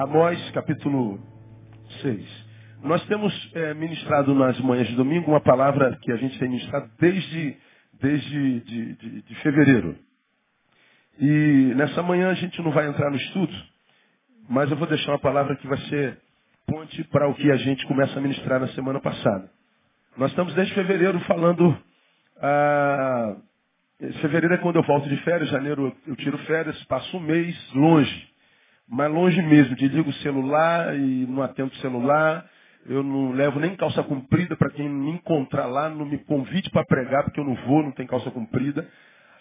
Amós, capítulo 6. Nós temos é, ministrado nas manhãs de domingo uma palavra que a gente tem ministrado desde, desde de, de, de fevereiro. E nessa manhã a gente não vai entrar no estudo, mas eu vou deixar uma palavra que vai ser ponte para o que a gente começa a ministrar na semana passada. Nós estamos desde fevereiro falando. Ah, fevereiro é quando eu volto de férias, janeiro eu tiro férias, passo um mês longe. Mas longe mesmo, desligo o celular e não atendo o celular. Eu não levo nem calça comprida para quem me encontrar lá, não me convide para pregar, porque eu não vou, não tem calça comprida.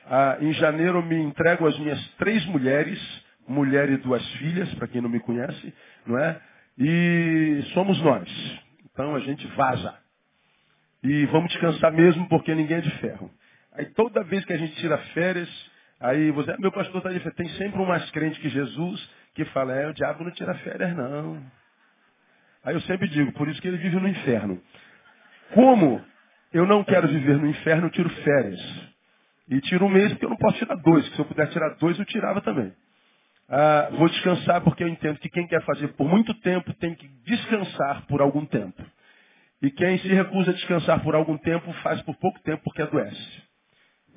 Ah, em janeiro eu me entrego às minhas três mulheres, mulher e duas filhas, para quem não me conhece, não é? E somos nós. Então a gente vaza. E vamos descansar mesmo, porque ninguém é de ferro. Aí toda vez que a gente tira férias, aí você, meu pastor está de férias. Tem sempre um mais crente que Jesus que fala, é, o diabo não tira férias, não. Aí eu sempre digo, por isso que ele vive no inferno. Como eu não quero viver no inferno, eu tiro férias. E tiro um mês porque eu não posso tirar dois. Se eu pudesse tirar dois, eu tirava também. Ah, vou descansar porque eu entendo que quem quer fazer por muito tempo tem que descansar por algum tempo. E quem se recusa a descansar por algum tempo faz por pouco tempo porque adoece.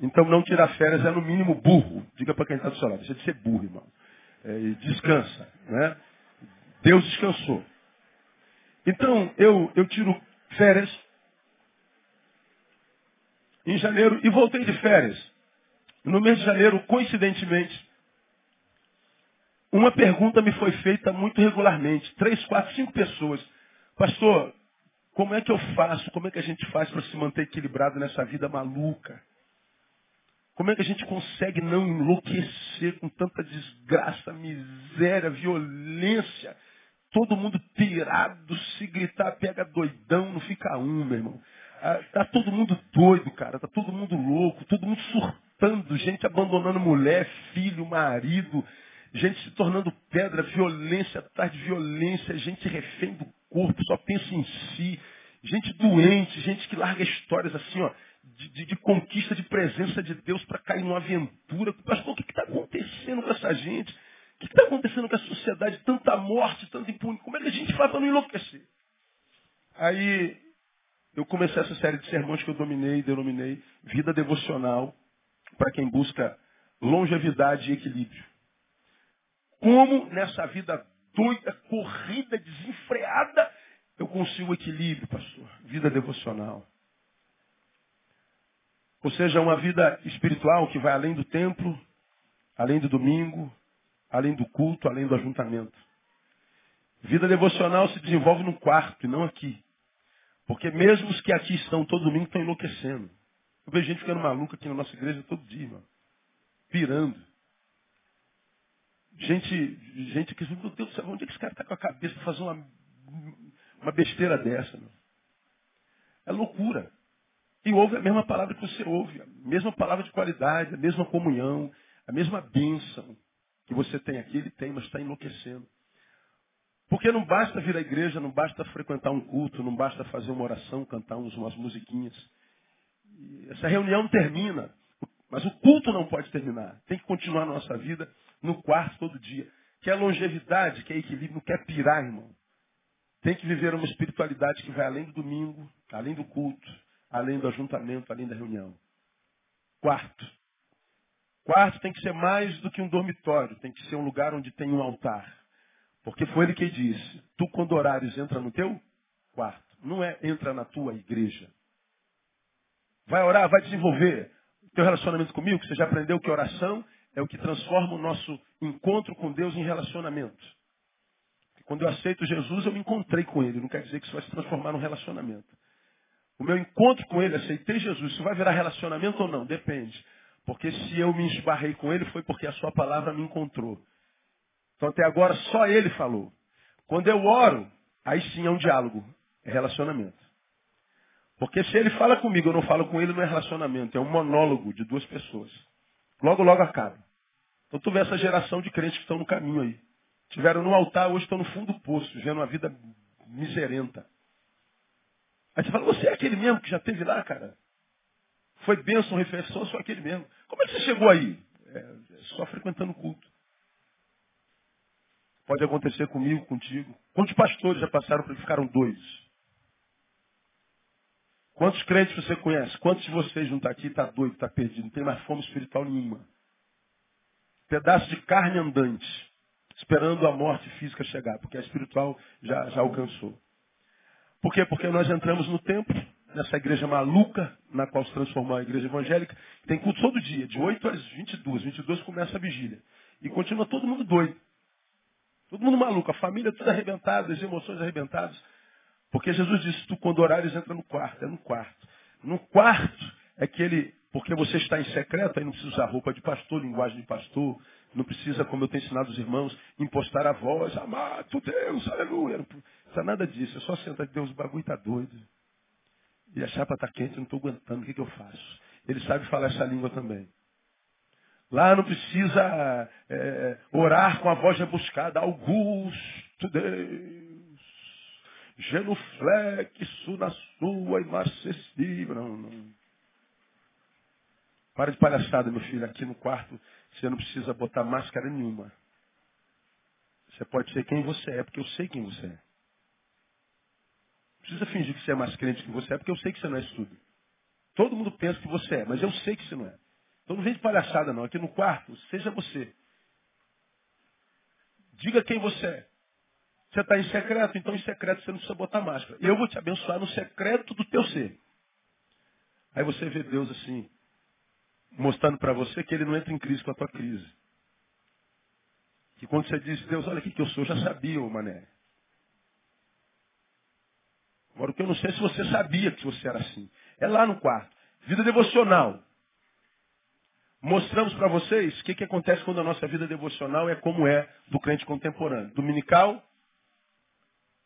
Então não tirar férias é no mínimo burro. Diga para quem está do seu lado, deixa de ser burro, irmão. É, descansa. Né? Deus descansou. Então eu, eu tiro férias em janeiro e voltei de férias. No mês de janeiro, coincidentemente, uma pergunta me foi feita muito regularmente. Três, quatro, cinco pessoas. Pastor, como é que eu faço? Como é que a gente faz para se manter equilibrado nessa vida maluca? Como é que a gente consegue não enlouquecer com tanta desgraça, miséria, violência? Todo mundo pirado, se gritar, pega doidão, não fica um, meu irmão. Ah, tá todo mundo doido, cara. Tá todo mundo louco, todo mundo surtando, gente abandonando mulher, filho, marido, gente se tornando pedra, violência atrás de violência, gente refém do corpo, só pensa em si. Gente doente, gente que larga histórias assim, ó, de, de, de conquista de presença de Deus para cair numa aventura. Pastor, o que está acontecendo com essa gente? O que está acontecendo com a sociedade? Tanta morte, tanta impunidade. Como é que a gente faz para não enlouquecer? Aí eu comecei essa série de sermões que eu dominei, denominei Vida Devocional para quem busca longevidade e equilíbrio. Como nessa vida doida, corrida, desenfreada, eu consigo equilíbrio, pastor. Vida devocional. Ou seja, uma vida espiritual que vai além do templo, além do domingo, além do culto, além do ajuntamento. Vida devocional se desenvolve no quarto e não aqui. Porque mesmo os que aqui estão todo domingo estão enlouquecendo. Eu vejo gente ficando maluca aqui na nossa igreja todo dia, mano. Pirando. Gente, gente que, meu Deus do céu, onde é que esse cara está com a cabeça para fazer uma, uma besteira dessa? Meu? É loucura. E ouve a mesma palavra que você ouve, a mesma palavra de qualidade, a mesma comunhão, a mesma bênção que você tem aqui, ele tem, mas está enlouquecendo. Porque não basta vir à igreja, não basta frequentar um culto, não basta fazer uma oração, cantar umas musiquinhas. Essa reunião termina, mas o culto não pode terminar. Tem que continuar a nossa vida no quarto todo dia. Quer longevidade, quer equilíbrio, não quer pirar, irmão. Tem que viver uma espiritualidade que vai além do domingo, além do culto, além do ajuntamento, além da reunião. Quarto. Quarto tem que ser mais do que um dormitório, tem que ser um lugar onde tem um altar. Porque foi ele que disse, tu quando orares entra no teu quarto. Não é entra na tua igreja. Vai orar, vai desenvolver o teu relacionamento comigo, que você já aprendeu que oração é o que transforma o nosso encontro com Deus em relacionamento. Quando eu aceito Jesus, eu me encontrei com Ele. Não quer dizer que isso vai se transformar num relacionamento. O meu encontro com Ele, aceitei Jesus. Isso vai virar relacionamento ou não? Depende. Porque se eu me esbarrei com Ele, foi porque a Sua palavra me encontrou. Então até agora só ele falou. Quando eu oro, aí sim é um diálogo, é relacionamento. Porque se ele fala comigo, eu não falo com ele, não é relacionamento, é um monólogo de duas pessoas. Logo, logo acaba. Então tu vê essa geração de crentes que estão no caminho aí. Tiveram no altar, hoje estão no fundo do poço, vivendo uma vida miserenta. Aí você fala, você é aquele mesmo que já teve lá, cara? Foi bênção, refeição, só aquele mesmo. Como é que você chegou aí? É, só frequentando o culto. Pode acontecer comigo, contigo. Quantos pastores já passaram por ficaram doidos? Quantos crentes você conhece? Quantos de vocês não está aqui está doido, está perdido? Não tem mais fome espiritual nenhuma. Pedaço de carne andante, esperando a morte física chegar, porque a espiritual já, já alcançou. Por quê? Porque nós entramos no templo, nessa igreja maluca, na qual se transformou a igreja evangélica, tem culto todo dia, de 8 às 22. 22 começa a vigília. E continua todo mundo doido. Todo mundo maluco, a família toda arrebentada, as emoções arrebentadas. Porque Jesus disse, tu quando orares entra no quarto, é no quarto. No quarto é que ele, porque você está em secreto, aí não precisa usar roupa de pastor, linguagem de pastor, não precisa, como eu tenho ensinado os irmãos, impostar a voz, amado Deus, aleluia. Não precisa nada disso, é só sentar, Deus, o bagulho está doido. E a chapa está quente, não estou aguentando, o que, que eu faço? Ele sabe falar essa língua também. Lá não precisa é, orar com a voz rebuscada. Augusto Deus, genuflexo na sua inacessível. Não, não. Para de palhaçada, meu filho. Aqui no quarto você não precisa botar máscara nenhuma. Você pode ser quem você é, porque eu sei quem você é. Não precisa fingir que você é mais crente que você é, porque eu sei que você não é isso tudo. Todo mundo pensa que você é, mas eu sei que você não é. Então não vem de palhaçada não. Aqui no quarto, seja você. Diga quem você é. Você está em secreto, então em secreto você não precisa botar máscara. Eu vou te abençoar no secreto do teu ser. Aí você vê Deus assim, mostrando para você que ele não entra em crise com a tua crise. Que quando você diz, Deus, olha aqui que eu sou, já sabia, ô mané. Agora o que eu não sei é se você sabia que você era assim. É lá no quarto. Vida devocional. Mostramos para vocês o que, que acontece quando a nossa vida devocional é como é do crente contemporâneo. Dominical,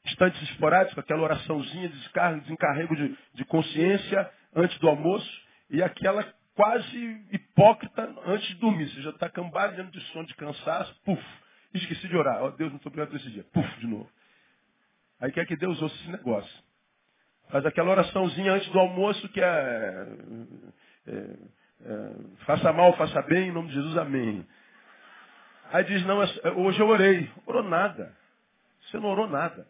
instantes esporádicos, aquela oraçãozinha de descargo, desencarrego de, de consciência antes do almoço, e aquela quase hipócrita antes de dormir. Você já está cambaleando de sono, de cansaço, puf, esqueci de orar. Oh, Deus, não estou obrigado por esse dia. Puf, de novo. Aí quer que Deus ouça esse negócio. Faz aquela oraçãozinha antes do almoço que é, é é, faça mal, faça bem, em nome de Jesus, amém. Aí diz, não, é é, hoje eu orei. Orou nada. Você não orou nada.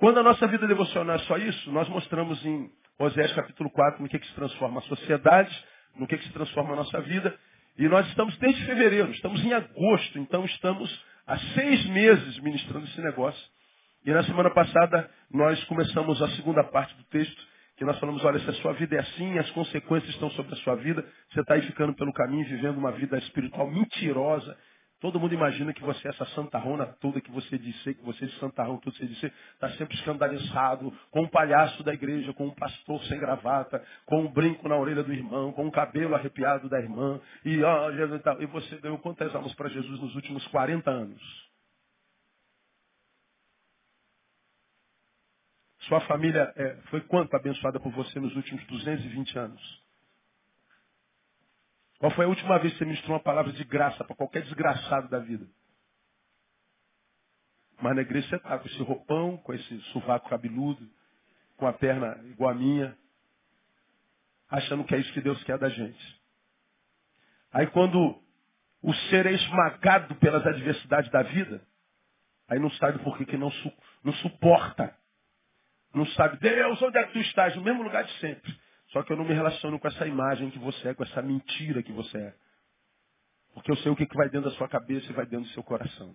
Quando a nossa vida devocional é só isso, nós mostramos em Osés capítulo 4 no que, que se transforma a sociedade, no que, que se transforma a nossa vida. E nós estamos desde fevereiro, estamos em agosto, então estamos há seis meses ministrando esse negócio. E na semana passada nós começamos a segunda parte do texto, que nós falamos, olha, se a sua vida é assim, as consequências estão sobre a sua vida, você está aí ficando pelo caminho, vivendo uma vida espiritual mentirosa. Todo mundo imagina que você é essa santarrona toda que você disse, que você é de santarrão tudo você disse, está sempre escandalizado, com um palhaço da igreja, com um pastor sem gravata, com um brinco na orelha do irmão, com um cabelo arrepiado da irmã, e, ó, Jesus, e você ganhou quantas almas para Jesus nos últimos 40 anos? Sua família é, foi quanto abençoada por você nos últimos 220 anos? Qual foi a última vez que você ministrou uma palavra de graça para qualquer desgraçado da vida? Mas na igreja você está com esse roupão, com esse sovaco cabeludo, com a perna igual a minha, achando que é isso que Deus quer da gente. Aí quando o ser é esmagado pelas adversidades da vida, aí não sabe por que, que não, su não suporta não sabe, Deus, onde é que tu estás? No mesmo lugar de sempre. Só que eu não me relaciono com essa imagem que você é, com essa mentira que você é. Porque eu sei o que vai dentro da sua cabeça e vai dentro do seu coração.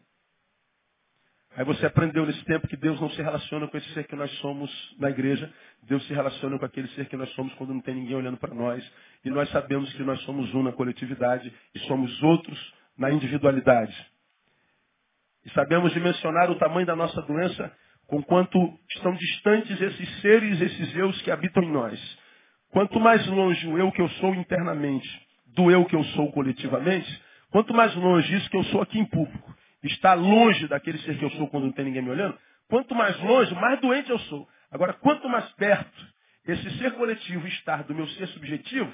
Aí você aprendeu nesse tempo que Deus não se relaciona com esse ser que nós somos na igreja. Deus se relaciona com aquele ser que nós somos quando não tem ninguém olhando para nós. E nós sabemos que nós somos um na coletividade e somos outros na individualidade. E sabemos dimensionar o tamanho da nossa doença Conquanto estão distantes esses seres, esses eus que habitam em nós. Quanto mais longe o eu que eu sou internamente do eu que eu sou coletivamente, quanto mais longe isso que eu sou aqui em público está longe daquele ser que eu sou quando não tem ninguém me olhando, quanto mais longe, mais doente eu sou. Agora, quanto mais perto esse ser coletivo está do meu ser subjetivo,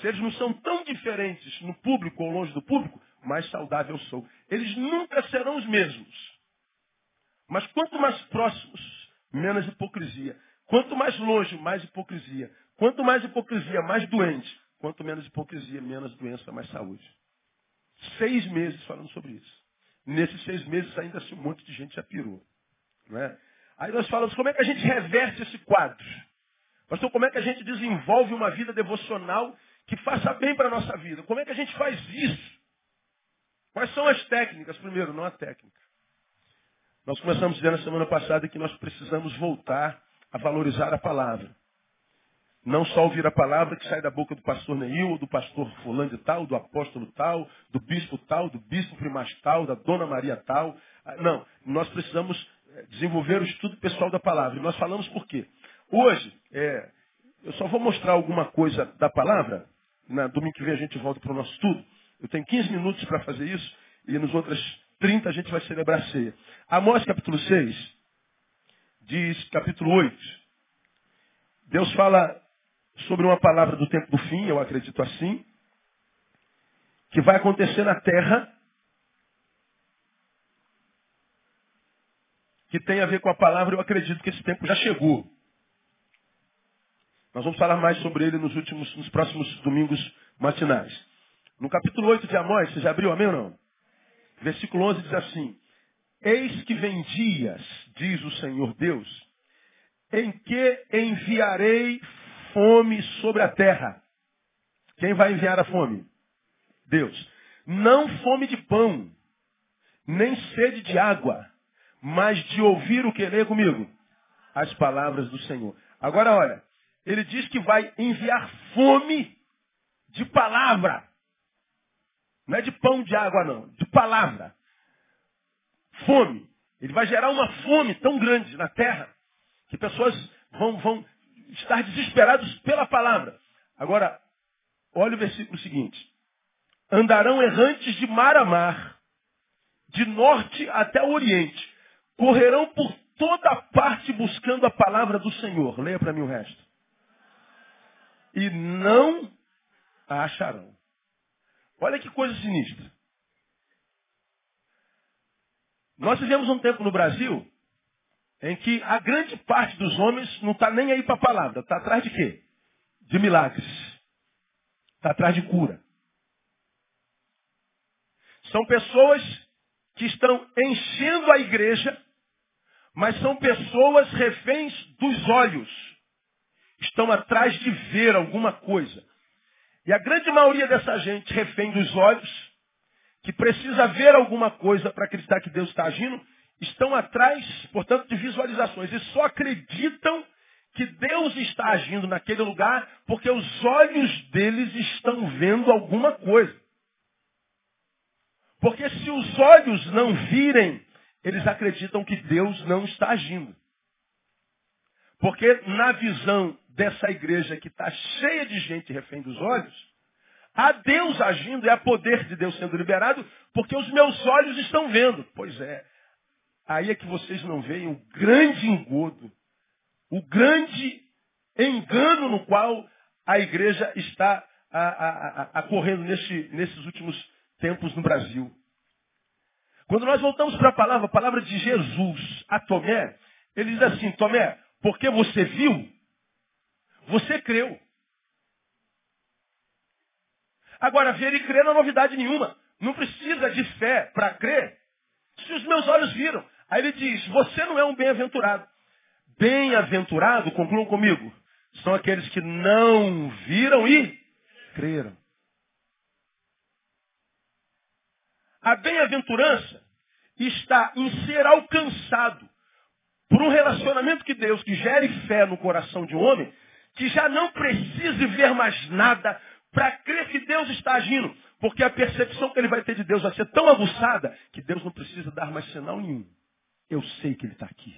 se eles não são tão diferentes no público ou longe do público, mais saudável eu sou. Eles nunca serão os mesmos. Mas quanto mais próximos, menos hipocrisia. Quanto mais longe, mais hipocrisia. Quanto mais hipocrisia, mais doente. Quanto menos hipocrisia, menos doença, mais saúde. seis meses falando sobre isso. Nesses seis meses ainda assim um monte de gente já pirou. Não é? Aí nós falamos como é que a gente reverte esse quadro. Pastor, como é que a gente desenvolve uma vida devocional que faça bem para a nossa vida? Como é que a gente faz isso? Quais são as técnicas? Primeiro, não a técnica. Nós começamos dizendo na semana passada que nós precisamos voltar a valorizar a palavra. Não só ouvir a palavra que sai da boca do pastor Neil, do pastor fulano de tal, do apóstolo tal, do bispo tal, do bispo primaz tal, da dona Maria tal. Ah, não, nós precisamos eh, desenvolver o estudo pessoal da palavra. E nós falamos por quê? Hoje, é, eu só vou mostrar alguma coisa da palavra. Na domingo que vem a gente volta para o nosso estudo. Eu tenho 15 minutos para fazer isso e nos outros 30 a gente vai celebrar a ceia. Amós capítulo 6 diz, capítulo 8, Deus fala sobre uma palavra do tempo do fim, eu acredito assim, que vai acontecer na terra, que tem a ver com a palavra, eu acredito que esse tempo já chegou. Nós vamos falar mais sobre ele nos últimos, nos próximos domingos matinais. No capítulo 8 de Amós, você já abriu, amém ou não? Versículo 11 diz assim, Eis que vem dias, diz o Senhor Deus, em que enviarei fome sobre a terra. Quem vai enviar a fome? Deus. Não fome de pão, nem sede de água, mas de ouvir o que lê comigo? As palavras do Senhor. Agora olha, ele diz que vai enviar fome de palavra. Não é de pão de água, não. De palavra. Fome. Ele vai gerar uma fome tão grande na terra que pessoas vão, vão estar desesperados pela palavra. Agora, olha o versículo seguinte. Andarão errantes de mar a mar, de norte até o oriente. Correrão por toda parte buscando a palavra do Senhor. Leia para mim o resto. E não a acharão. Olha que coisa sinistra. Nós vivemos um tempo no Brasil em que a grande parte dos homens não está nem aí para a palavra. Está atrás de quê? De milagres. Está atrás de cura. São pessoas que estão enchendo a igreja, mas são pessoas reféns dos olhos. Estão atrás de ver alguma coisa. E a grande maioria dessa gente refém dos olhos, que precisa ver alguma coisa para acreditar que Deus está agindo, estão atrás, portanto, de visualizações e só acreditam que Deus está agindo naquele lugar porque os olhos deles estão vendo alguma coisa. Porque se os olhos não virem, eles acreditam que Deus não está agindo. Porque na visão dessa igreja que está cheia de gente refém dos olhos, há Deus agindo e há poder de Deus sendo liberado, porque os meus olhos estão vendo. Pois é, aí é que vocês não veem o grande engodo, o grande engano no qual a igreja está ocorrendo nesse, nesses últimos tempos no Brasil. Quando nós voltamos para a palavra, a palavra de Jesus a Tomé, ele diz assim, Tomé, porque você viu, você creu. Agora, ver e crer não é novidade nenhuma. Não precisa de fé para crer. Se os meus olhos viram. Aí ele diz, você não é um bem-aventurado. Bem-aventurado, concluam comigo, são aqueles que não viram e creram. A bem-aventurança está em ser alcançado por um relacionamento que Deus, que gere fé no coração de um homem, que já não precise ver mais nada para crer que Deus está agindo. Porque a percepção que ele vai ter de Deus vai ser tão aguçada que Deus não precisa dar mais sinal nenhum. Eu sei que ele está aqui.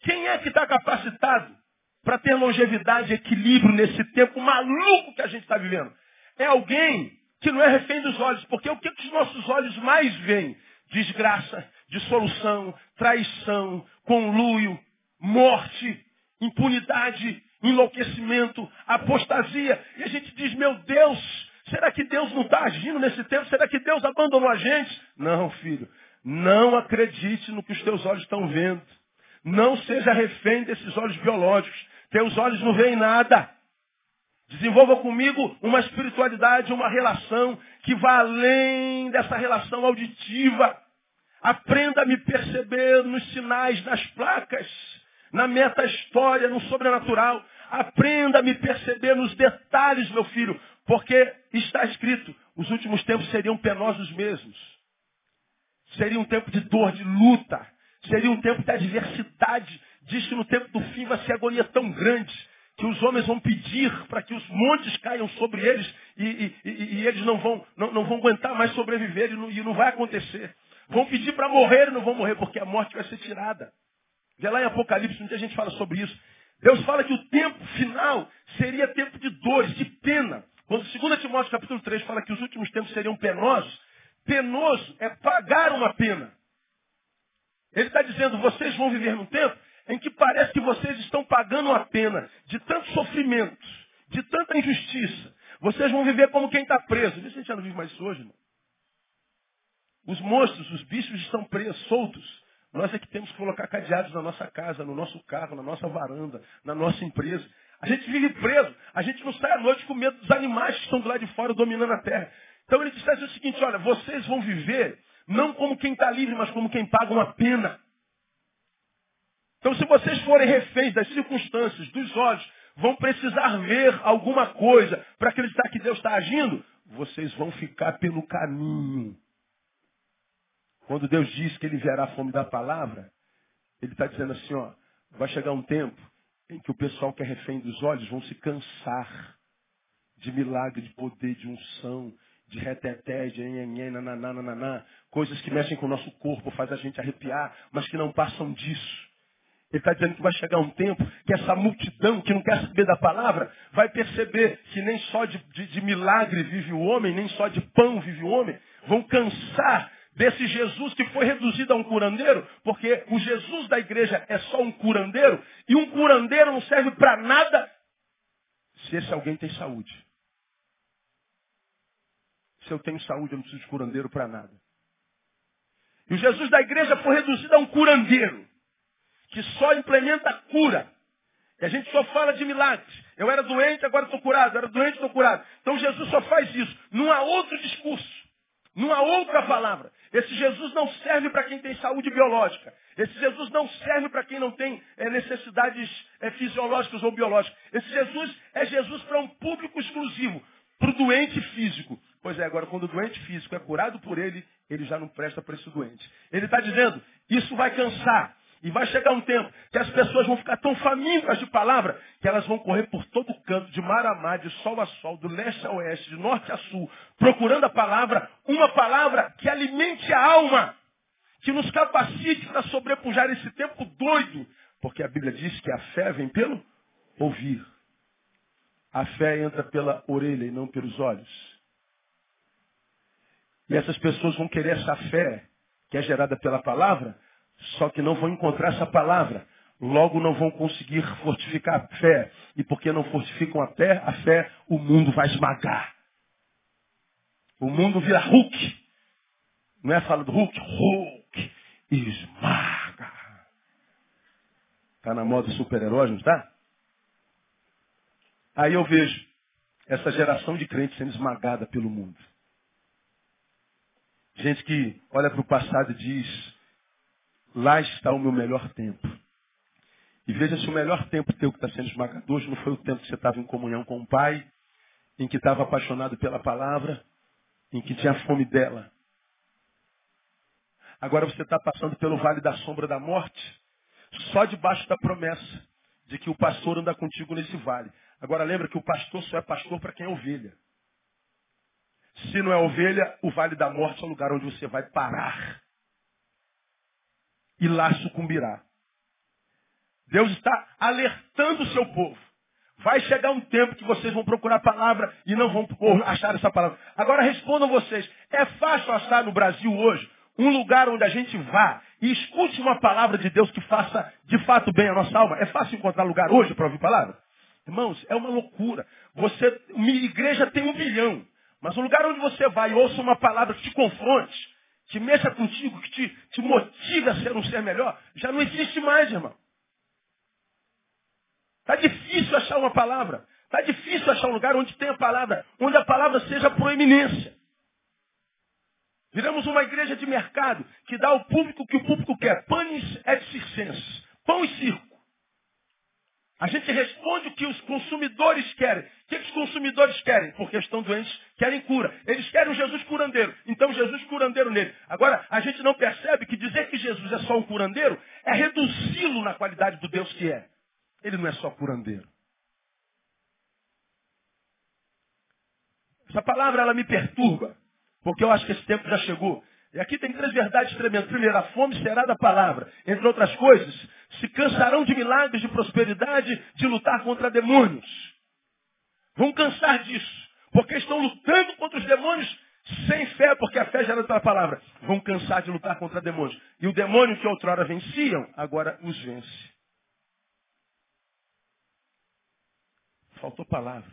Quem é que está capacitado para ter longevidade e equilíbrio nesse tempo maluco que a gente está vivendo? É alguém que não é refém dos olhos, porque o que os nossos olhos mais veem? Desgraça, dissolução, traição, conluio, morte, impunidade, enlouquecimento, apostasia. E a gente diz, meu Deus, será que Deus não está agindo nesse tempo? Será que Deus abandonou a gente? Não, filho. Não acredite no que os teus olhos estão vendo. Não seja refém desses olhos biológicos. Teus olhos não veem nada. Desenvolva comigo uma espiritualidade, uma relação que vá além dessa relação auditiva. Aprenda a me perceber nos sinais, nas placas, na meta-história, no sobrenatural. Aprenda a me perceber nos detalhes, meu filho, porque está escrito, os últimos tempos seriam penosos mesmos. Seria um tempo de dor, de luta. Seria um tempo de adversidade. Diz que no tempo do fim vai ser agonia tão grande que os homens vão pedir para que os montes caiam sobre eles e, e, e, e eles não vão, não, não, vão aguentar mais sobreviver e não, e não vai acontecer. Vão pedir para morrer e não vão morrer porque a morte vai ser tirada. Vê lá em Apocalipse, muita gente fala sobre isso. Deus fala que o tempo final seria tempo de dores, de pena. Quando 2 Timóteo capítulo 3 fala que os últimos tempos seriam penosos, penoso é pagar uma pena. Ele está dizendo, vocês vão viver num tempo em que parece que vocês estão pagando uma pena de tantos sofrimentos, de tanta injustiça. Vocês vão viver como quem está preso. Isso a gente já não vive mais isso hoje, irmão. Os monstros, os bichos estão presos, soltos. Nós é que temos que colocar cadeados na nossa casa, no nosso carro, na nossa varanda, na nossa empresa. A gente vive preso. A gente não sai à noite com medo dos animais que estão do lado de fora dominando a terra. Então ele disse o seguinte, olha, vocês vão viver não como quem está livre, mas como quem paga uma pena. Então se vocês forem reféns das circunstâncias, dos olhos, vão precisar ver alguma coisa para acreditar que Deus está agindo, vocês vão ficar pelo caminho. Quando Deus diz que ele enviará a fome da palavra, ele está dizendo assim, ó, vai chegar um tempo em que o pessoal que é refém dos olhos vão se cansar de milagre, de poder, de unção, de reteté, de nananá, nananá, coisas que mexem com o nosso corpo, faz a gente arrepiar, mas que não passam disso. Ele está dizendo que vai chegar um tempo que essa multidão que não quer saber da palavra vai perceber que nem só de, de, de milagre vive o homem, nem só de pão vive o homem, vão cansar desse Jesus que foi reduzido a um curandeiro, porque o Jesus da igreja é só um curandeiro, e um curandeiro não serve para nada se esse alguém tem saúde. Se eu tenho saúde, eu não preciso de curandeiro para nada. E o Jesus da igreja foi reduzido a um curandeiro, que só implementa cura. E a gente só fala de milagres. Eu era doente, agora estou curado. Eu era doente, estou curado. Então Jesus só faz isso. Não há outro discurso. Não há outra palavra. Esse Jesus não serve para quem tem saúde biológica. Esse Jesus não serve para quem não tem é, necessidades é, fisiológicas ou biológicas. Esse Jesus é Jesus para um público exclusivo, para o doente físico. Pois é, agora quando o doente físico é curado por ele, ele já não presta para esse doente. Ele está dizendo, isso vai cansar. E vai chegar um tempo que as pessoas vão ficar tão famintas de palavra que elas vão correr por todo canto, de mar a mar, de sol a sol, do leste a oeste, de norte a sul, procurando a palavra, uma palavra que alimente a alma, que nos capacite para sobrepujar esse tempo doido. Porque a Bíblia diz que a fé vem pelo ouvir. A fé entra pela orelha e não pelos olhos. E essas pessoas vão querer essa fé que é gerada pela palavra, só que não vão encontrar essa palavra. Logo não vão conseguir fortificar a fé. E porque não fortificam a fé, a fé, o mundo vai esmagar. O mundo vira Hulk. Não é fala do Hulk? Hulk esmaga. Está na moda super-herói, não está? Aí eu vejo essa geração de crentes sendo esmagada pelo mundo. Gente que olha para o passado e diz, lá está o meu melhor tempo. E veja se o melhor tempo teu que está sendo esmagador não foi o tempo que você estava em comunhão com o Pai, em que estava apaixonado pela palavra, em que tinha fome dela. Agora você está passando pelo vale da sombra da morte, só debaixo da promessa de que o pastor anda contigo nesse vale. Agora lembra que o pastor só é pastor para quem é ovelha. Se não é ovelha, o vale da morte é o lugar onde você vai parar. E lá sucumbirá. Deus está alertando o seu povo. Vai chegar um tempo que vocês vão procurar a palavra e não vão achar essa palavra. Agora respondam vocês. É fácil achar no Brasil hoje um lugar onde a gente vá e escute uma palavra de Deus que faça de fato bem a nossa alma? É fácil encontrar lugar hoje para ouvir palavra? Irmãos, é uma loucura. Você, minha igreja tem um bilhão. Mas o lugar onde você vai e ouça uma palavra que te confronte, que mexa contigo, que te, te motive a ser um ser melhor, já não existe mais, irmão. Está difícil achar uma palavra. Está difícil achar um lugar onde tem a palavra, onde a palavra seja proeminência. Viramos uma igreja de mercado que dá ao público o que o público quer. Panis et circenses. Pão e circo. A gente responde o que os consumidores querem. O que os consumidores querem? Porque estão doentes, querem cura. Eles querem um Jesus curandeiro. Então Jesus curandeiro nele. Agora, a gente não percebe que dizer que Jesus é só um curandeiro é reduzi-lo na qualidade do Deus que é. Ele não é só curandeiro. Essa palavra ela me perturba, porque eu acho que esse tempo já chegou e aqui tem três verdades tremendas. Primeiro, a fome será da palavra. Entre outras coisas, se cansarão de milagres, de prosperidade, de lutar contra demônios. Vão cansar disso. Porque estão lutando contra os demônios sem fé, porque a fé gera pela palavra. Vão cansar de lutar contra demônios. E o demônio que outrora venciam, agora os vence. Faltou palavra.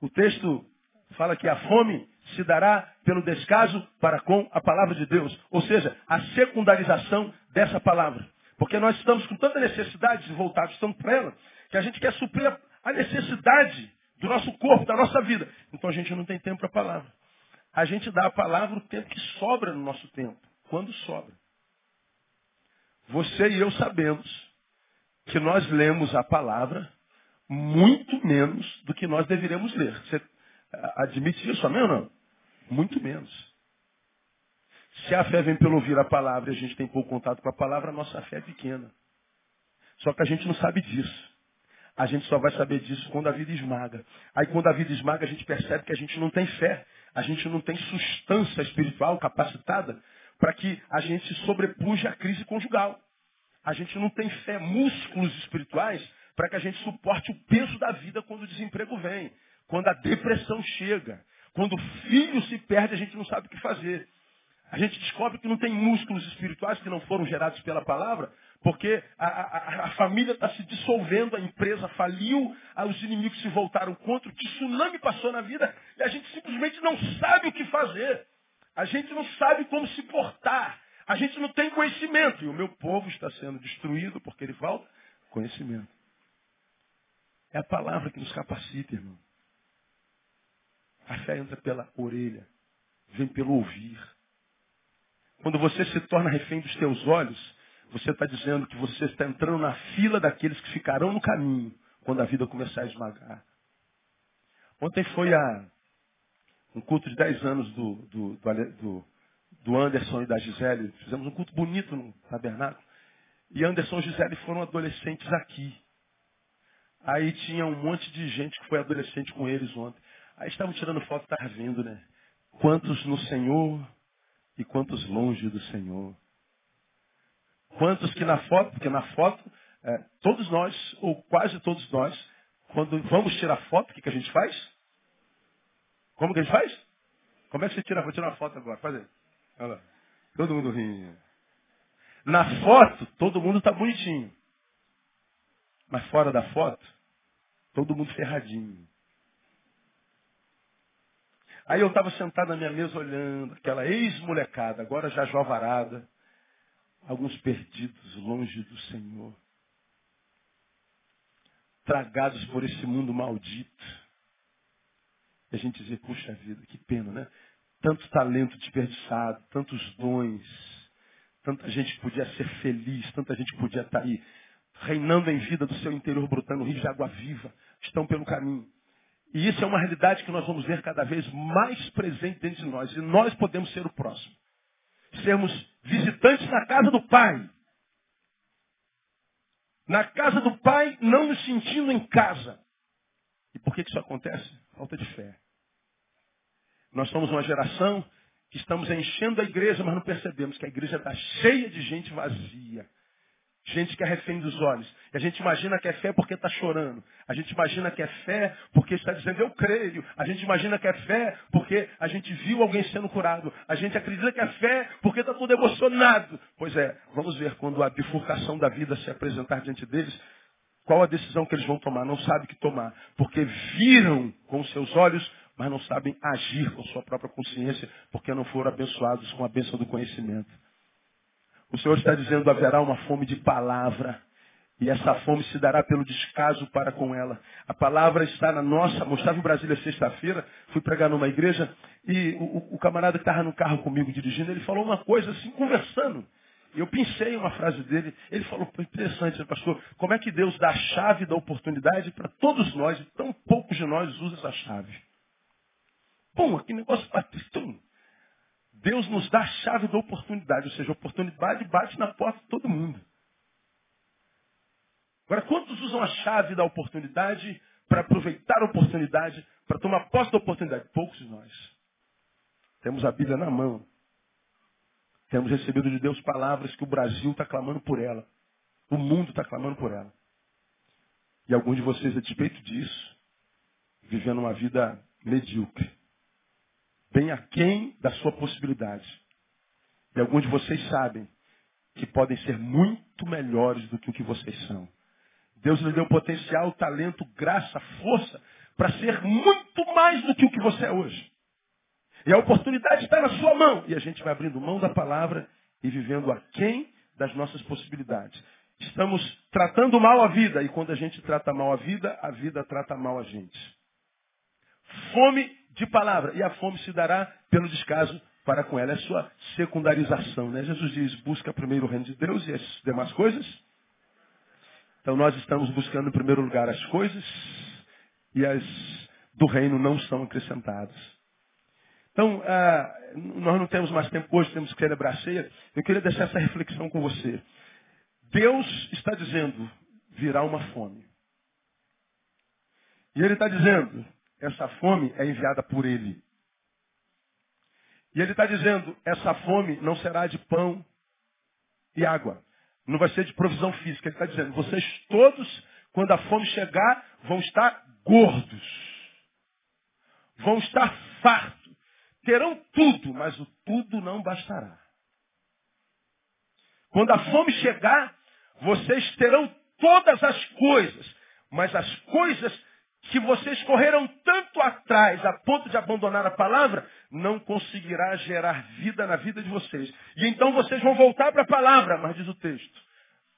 O texto fala que a fome se dará pelo descaso para com a palavra de Deus. Ou seja, a secundarização dessa palavra. Porque nós estamos com tanta necessidade, voltados estamos para ela, que a gente quer suprir a necessidade do nosso corpo, da nossa vida. Então a gente não tem tempo para a palavra. A gente dá a palavra o tempo que sobra no nosso tempo. Quando sobra. Você e eu sabemos que nós lemos a palavra muito menos do que nós deveríamos ler. Você admite isso, amém ou não? Muito menos. Se a fé vem pelo ouvir a palavra e a gente tem pouco contato com a palavra, a nossa fé é pequena. Só que a gente não sabe disso. A gente só vai saber disso quando a vida esmaga. Aí quando a vida esmaga, a gente percebe que a gente não tem fé. A gente não tem substância espiritual capacitada para que a gente sobrepuja a crise conjugal. A gente não tem fé, músculos espirituais para que a gente suporte o peso da vida quando o desemprego vem, quando a depressão chega, quando o filho se perde, a gente não sabe o que fazer. A gente descobre que não tem músculos espirituais que não foram gerados pela palavra, porque a, a, a família está se dissolvendo, a empresa faliu, os inimigos se voltaram contra, o tsunami passou na vida e a gente simplesmente não sabe o que fazer. A gente não sabe como se portar. A gente não tem conhecimento. E o meu povo está sendo destruído porque ele falta conhecimento. É a palavra que nos capacita, irmão. A fé entra pela orelha, vem pelo ouvir. Quando você se torna refém dos teus olhos, você está dizendo que você está entrando na fila daqueles que ficarão no caminho quando a vida começar a esmagar. Ontem foi a, um culto de 10 anos do, do, do, do, Anderson e da Gisele. Fizemos um culto bonito no tabernáculo. E Anderson e Gisele foram adolescentes aqui. Aí tinha um monte de gente que foi adolescente com eles ontem. Aí estavam tirando foto, estava vendo, né? Quantos no Senhor e quantos longe do Senhor. Quantos que na foto, porque na foto, é, todos nós, ou quase todos nós, quando vamos tirar foto, o que, que a gente faz? Como que a gente faz? Como é que você tira? Vou tirar uma foto agora, faz aí. Olha lá. Todo mundo rindo. Na foto, todo mundo está bonitinho. Mas fora da foto, todo mundo ferradinho. Aí eu estava sentado na minha mesa olhando, aquela ex-molecada, agora já jovarada, alguns perdidos longe do Senhor, tragados por esse mundo maldito. E a gente dizia, puxa vida, que pena, né? Tanto talento desperdiçado, tantos dons, tanta gente podia ser feliz, tanta gente podia estar tá aí reinando em vida do seu interior, brotando rios de água viva, estão pelo caminho. E isso é uma realidade que nós vamos ver cada vez mais presente dentro de nós. E nós podemos ser o próximo. Sermos visitantes na casa do Pai. Na casa do Pai, não nos sentindo em casa. E por que isso acontece? Falta de fé. Nós somos uma geração que estamos enchendo a igreja, mas não percebemos que a igreja está cheia de gente vazia. Gente que é refém dos olhos. E a gente imagina que é fé porque está chorando. A gente imagina que é fé porque está dizendo eu creio. A gente imagina que é fé porque a gente viu alguém sendo curado. A gente acredita que é fé porque está todo emocionado. Pois é, vamos ver quando a bifurcação da vida se apresentar diante deles, qual a decisão que eles vão tomar. Não sabem o que tomar. Porque viram com seus olhos, mas não sabem agir com sua própria consciência, porque não foram abençoados com a bênção do conhecimento. O Senhor está dizendo haverá uma fome de palavra. E essa fome se dará pelo descaso para com ela. A palavra está na nossa. Mostrava em Brasília sexta-feira, fui pregar numa igreja, e o, o camarada que estava no carro comigo dirigindo, ele falou uma coisa assim, conversando. Eu pensei uma frase dele, ele falou, interessante, pastor, como é que Deus dá a chave da oportunidade para todos nós, e tão poucos de nós usam essa chave. Bom, que negócio patrício. Deus nos dá a chave da oportunidade, ou seja, a oportunidade bate na porta de todo mundo. Agora, quantos usam a chave da oportunidade para aproveitar a oportunidade, para tomar posse da oportunidade? Poucos de nós. Temos a Bíblia na mão. Temos recebido de Deus palavras que o Brasil está clamando por ela. O mundo está clamando por ela. E alguns de vocês, a despeito disso, vivendo uma vida medíocre. Bem aquém da sua possibilidade. E alguns de vocês sabem que podem ser muito melhores do que o que vocês são. Deus lhe deu potencial, talento, graça, força para ser muito mais do que o que você é hoje. E a oportunidade está na sua mão. E a gente vai abrindo mão da palavra e vivendo aquém das nossas possibilidades. Estamos tratando mal a vida. E quando a gente trata mal a vida, a vida trata mal a gente. Fome de palavra. E a fome se dará pelo descaso para com ela. É sua secundarização. Né? Jesus diz, busca primeiro o reino de Deus e as demais coisas então nós estamos buscando em primeiro lugar as coisas e as do reino não são acrescentadas. Então, ah, nós não temos mais tempo hoje, temos que celebrar a ceia. Eu queria deixar essa reflexão com você. Deus está dizendo, virá uma fome. E Ele está dizendo, essa fome é enviada por Ele. E Ele está dizendo, essa fome não será de pão e água. Não vai ser de provisão física. Ele está dizendo, vocês todos, quando a fome chegar, vão estar gordos. Vão estar fartos. Terão tudo, mas o tudo não bastará. Quando a fome chegar, vocês terão todas as coisas, mas as coisas que vocês correram tanto atrás a ponto de abandonar a palavra, não conseguirá gerar vida na vida de vocês. E então vocês vão voltar para a palavra, mas diz o texto,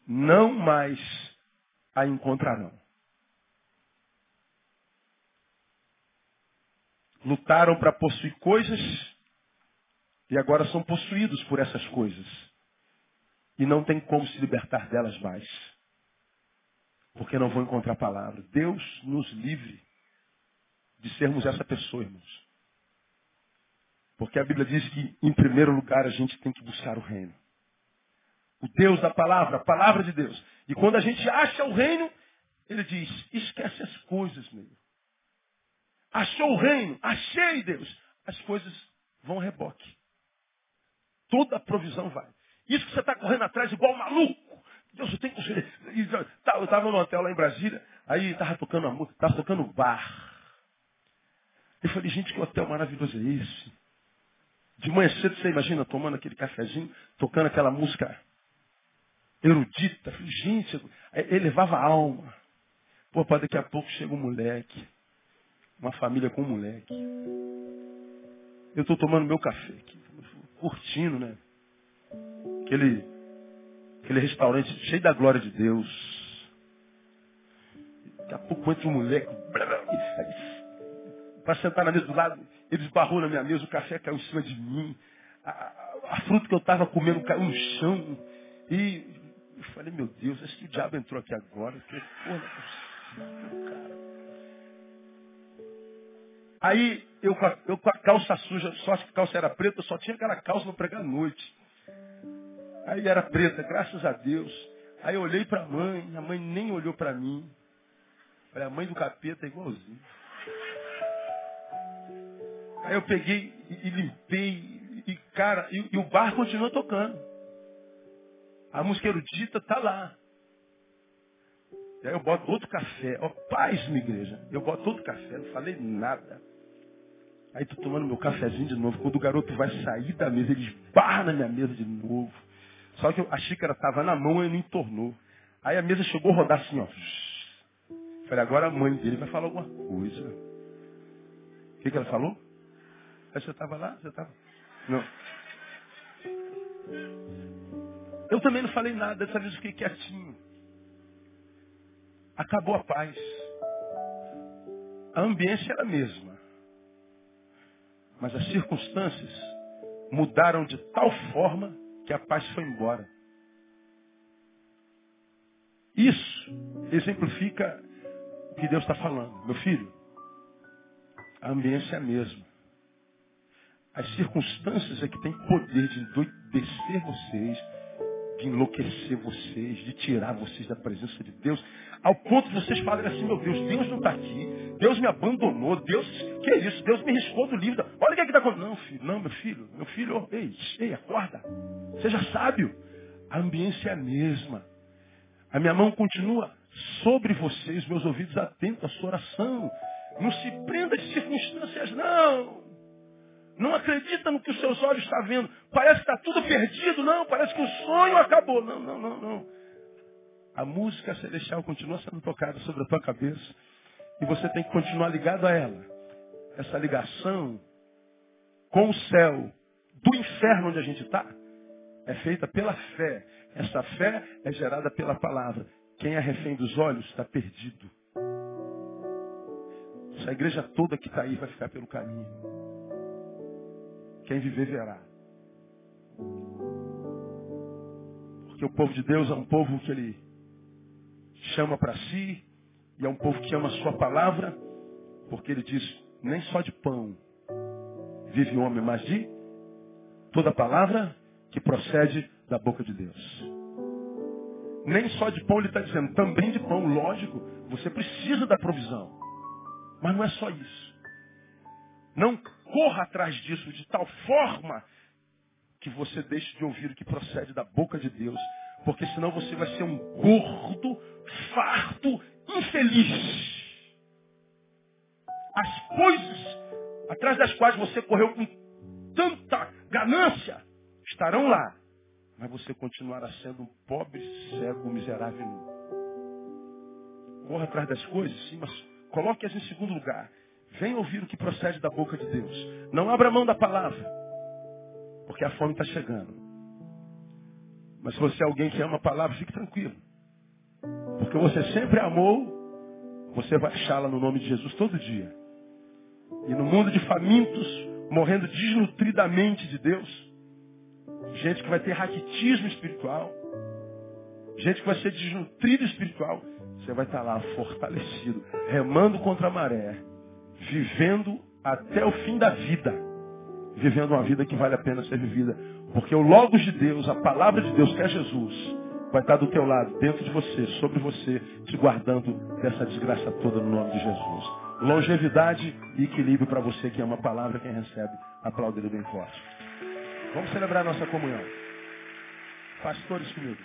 não mais a encontrarão. Lutaram para possuir coisas e agora são possuídos por essas coisas. E não tem como se libertar delas mais porque não vão encontrar a palavra. Deus nos livre de sermos essa pessoa, irmãos. Porque a Bíblia diz que, em primeiro lugar, a gente tem que buscar o reino. O Deus da palavra, a palavra de Deus. E quando a gente acha o reino, ele diz, esquece as coisas, meu. Achou o reino, achei Deus. As coisas vão a reboque. Toda a provisão vai. Isso que você está correndo atrás igual maluco. Deus, eu tenho tá, Eu estava no hotel lá em Brasília, aí estava tocando a música, estava tocando bar. Eu falei, gente, que hotel maravilhoso é esse? De manhã cedo, você imagina, tomando aquele cafezinho, tocando aquela música erudita. Eu falei, gente, elevava a alma. Pô, para daqui a pouco chega um moleque. Uma família com um moleque. Eu estou tomando meu café aqui, curtindo, né? Aquele Aquele restaurante cheio da glória de Deus. Daqui a pouco entra um moleque. Para sentar na mesa do lado, ele esbarrou na minha mesa, o café caiu em cima de mim. A, a, a fruta que eu estava comendo caiu no chão. E eu falei, meu Deus, acho que o diabo entrou aqui agora. Que porra, cara. Aí eu, eu com a calça suja, só que a calça era preta, só tinha aquela calça para pregar à noite. Aí era preta, graças a Deus. Aí eu olhei para a mãe, a mãe nem olhou para mim. Falei, a mãe do capeta é igualzinho. Aí eu peguei e, e limpei, e cara, e, e, o bar continua tocando. A música erudita tá lá. E aí eu boto outro café. Ó, paz, minha igreja. Eu boto outro café, não falei nada. Aí tô tomando meu cafezinho de novo. Quando o garoto vai sair da mesa, ele esbarra na minha mesa de novo. Só que a xícara estava na mão e não entornou. Aí a mesa chegou a rodar assim, ó. Falei, agora a mãe dele vai falar alguma coisa. O que, que ela falou? Aí você estava lá? Você estava? Não. Eu também não falei nada, dessa vez eu fiquei quietinho. acabou a paz. A ambiência era a mesma. Mas as circunstâncias mudaram de tal forma que a paz foi embora. Isso exemplifica o que Deus está falando. Meu filho, a ambiência é a mesma. As circunstâncias é que têm poder de endoidecer vocês, de enlouquecer vocês, de tirar vocês da presença de Deus, ao ponto de vocês falarem assim, meu Deus, Deus não está aqui, Deus me abandonou, Deus, que é isso? Deus me riscou do livro. Olha o que é está acontecendo. Não, filho, não, meu filho, meu filho, oh, ei, ei, acorda. Seja sábio. A ambiência é a mesma. A minha mão continua sobre vocês, meus ouvidos atentos à sua oração. Não se prenda de circunstâncias, não. Não acredita no que os seus olhos estão vendo. Parece que está tudo perdido. Não, parece que o sonho acabou. Não, não, não, não. A música celestial continua sendo tocada sobre a tua cabeça. E você tem que continuar ligado a ela. Essa ligação com o céu do inferno onde a gente está é feita pela fé. Essa fé é gerada pela palavra. Quem é refém dos olhos está perdido. Essa igreja toda que está aí vai ficar pelo caminho. Quem viver verá. Porque o povo de Deus é um povo que ele chama para si, e é um povo que ama a sua palavra, porque ele diz, nem só de pão vive o homem, mas de toda palavra que procede da boca de Deus. Nem só de pão ele está dizendo, também de pão, lógico, você precisa da provisão. Mas não é só isso. Não corra atrás disso de tal forma que você deixe de ouvir o que procede da boca de Deus. Porque senão você vai ser um gordo, farto, infeliz. As coisas atrás das quais você correu com tanta ganância estarão lá. Mas você continuará sendo um pobre, cego, miserável. Corra atrás das coisas, sim, mas coloque-as em segundo lugar. Venha ouvir o que procede da boca de Deus. Não abra mão da palavra. Porque a fome está chegando. Mas se você é alguém que ama a palavra, fique tranquilo. Porque você sempre amou, você vai achá-la no nome de Jesus todo dia. E no mundo de famintos, morrendo desnutridamente de Deus, gente que vai ter raquitismo espiritual, gente que vai ser desnutrido espiritual, você vai estar lá fortalecido, remando contra a maré, vivendo até o fim da vida. Vivendo uma vida que vale a pena ser vivida. Porque o Logos de Deus, a palavra de Deus, que é Jesus, vai estar do teu lado, dentro de você, sobre você, te guardando dessa desgraça toda no nome de Jesus. Longevidade e equilíbrio para você que ama a palavra, quem recebe, aplaude ele bem forte. Vamos celebrar nossa comunhão. Pastores comigo.